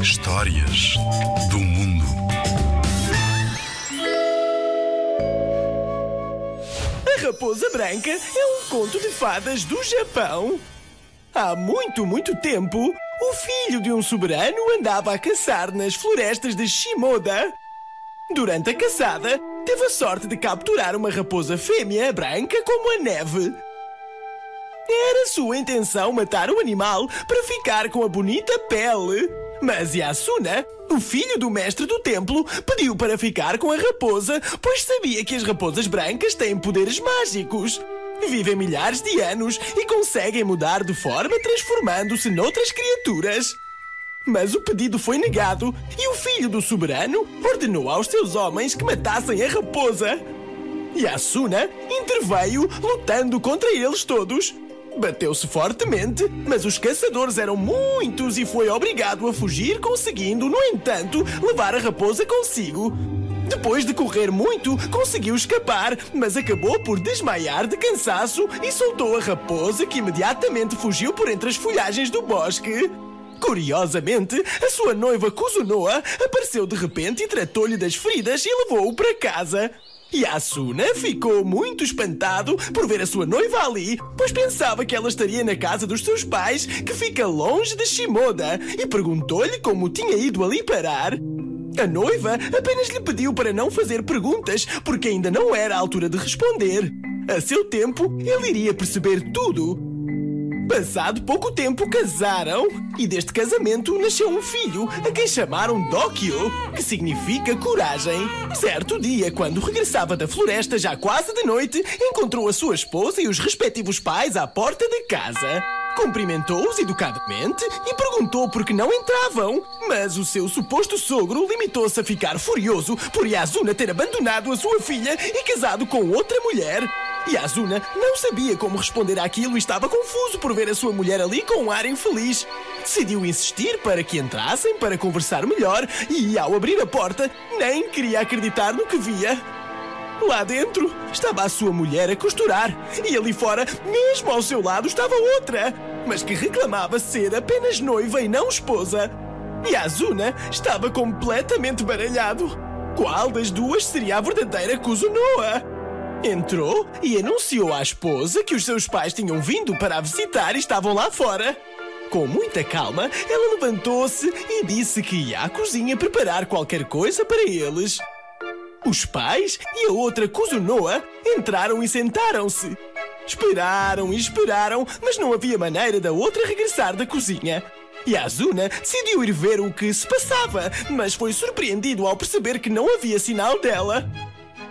Histórias do mundo. A Raposa Branca é um conto de fadas do Japão. Há muito, muito tempo, o filho de um soberano andava a caçar nas florestas de Shimoda. Durante a caçada, teve a sorte de capturar uma raposa fêmea branca como a neve. Era sua intenção matar o animal para ficar com a bonita pele. Mas Yasuna, o filho do mestre do templo, pediu para ficar com a raposa, pois sabia que as raposas brancas têm poderes mágicos. Vivem milhares de anos e conseguem mudar de forma transformando-se noutras criaturas. Mas o pedido foi negado e o filho do soberano ordenou aos seus homens que matassem a raposa. Yasuna interveio lutando contra eles todos. Bateu-se fortemente, mas os caçadores eram muitos e foi obrigado a fugir, conseguindo, no entanto, levar a raposa consigo. Depois de correr muito, conseguiu escapar, mas acabou por desmaiar de cansaço e soltou a raposa que imediatamente fugiu por entre as folhagens do bosque. Curiosamente, a sua noiva Kuzunoa apareceu de repente e tratou-lhe das feridas e levou-o para casa. Yasuna ficou muito espantado por ver a sua noiva ali, pois pensava que ela estaria na casa dos seus pais, que fica longe de Shimoda, e perguntou-lhe como tinha ido ali parar. A noiva apenas lhe pediu para não fazer perguntas, porque ainda não era a altura de responder. A seu tempo, ele iria perceber tudo. Passado pouco tempo, casaram e deste casamento nasceu um filho, a quem chamaram Dokyo, que significa coragem. Certo dia, quando regressava da floresta já quase de noite, encontrou a sua esposa e os respectivos pais à porta de casa. Cumprimentou-os educadamente e perguntou por que não entravam. Mas o seu suposto sogro limitou-se a ficar furioso por Yasuna ter abandonado a sua filha e casado com outra mulher. Yasuna não sabia como responder àquilo e estava confuso por ver a sua mulher ali com um ar infeliz. Decidiu insistir para que entrassem para conversar melhor e, ao abrir a porta, nem queria acreditar no que via. Lá dentro estava a sua mulher a costurar e ali fora, mesmo ao seu lado, estava outra, mas que reclamava ser apenas noiva e não esposa. E Azuna estava completamente baralhado. Qual das duas seria a verdadeira Kuzunoa? Entrou e anunciou à esposa que os seus pais tinham vindo para a visitar e estavam lá fora. Com muita calma, ela levantou-se e disse que ia à cozinha preparar qualquer coisa para eles. Os pais e a outra Kuzunoa entraram e sentaram-se. Esperaram e esperaram, mas não havia maneira da outra regressar da cozinha. E a Azuna decidiu ir ver o que se passava, mas foi surpreendido ao perceber que não havia sinal dela.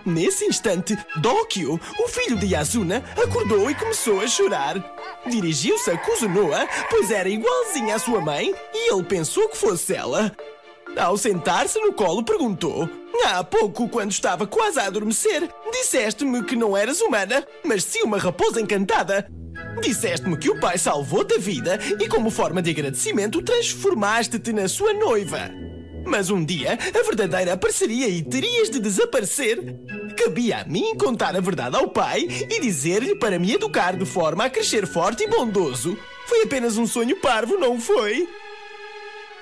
Nesse instante, Dokyo, o filho de Yasuna, acordou e começou a chorar. Dirigiu-se a Kuzunoa, pois era igualzinha à sua mãe, e ele pensou que fosse ela. Ao sentar-se no colo, perguntou: Há pouco, quando estava quase a adormecer, disseste-me que não eras humana, mas sim uma raposa encantada. Disseste-me que o pai salvou-te a vida e, como forma de agradecimento, transformaste-te na sua noiva. Mas um dia a verdadeira apareceria e terias de desaparecer. Cabia a mim contar a verdade ao pai e dizer-lhe para me educar de forma a crescer forte e bondoso. Foi apenas um sonho parvo, não foi?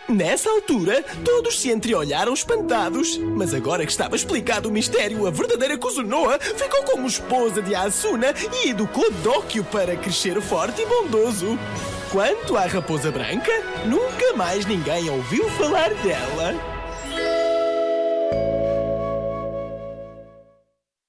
Nessa altura, todos se entreolharam espantados. Mas agora que estava explicado o mistério, a verdadeira Kuzunoa ficou como esposa de Asuna e educou Dokyo para crescer forte e bondoso. Quanto à Raposa Branca, nunca mais ninguém ouviu falar dela.